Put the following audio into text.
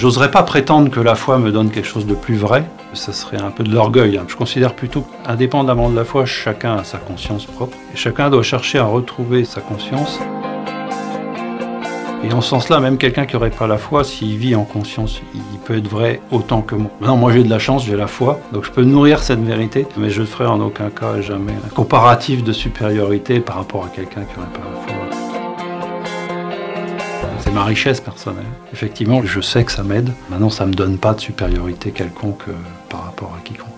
J'oserais pas prétendre que la foi me donne quelque chose de plus vrai, ça serait un peu de l'orgueil. hein. Je considère plutôt qu'indépendamment de la foi, chacun a sa conscience propre, chacun doit chercher à retrouver sa conscience. Et en ce sens-là, même quelqu'un qui n'aurait pas la foi, s'il vit en conscience, il peut être vrai autant que moi. Non, moi j'ai de la chance, j'ai la foi, donc je peux nourrir cette vérité, mais je ne ferai en aucun cas jamais un comparatif de supériorité par rapport à quelqu'un qui n'aurait pas la foi. C'est ma richesse personnelle. Effectivement, je sais que ça m'aide. Maintenant, ça ne me donne pas de supériorité quelconque euh, par rapport à quiconque.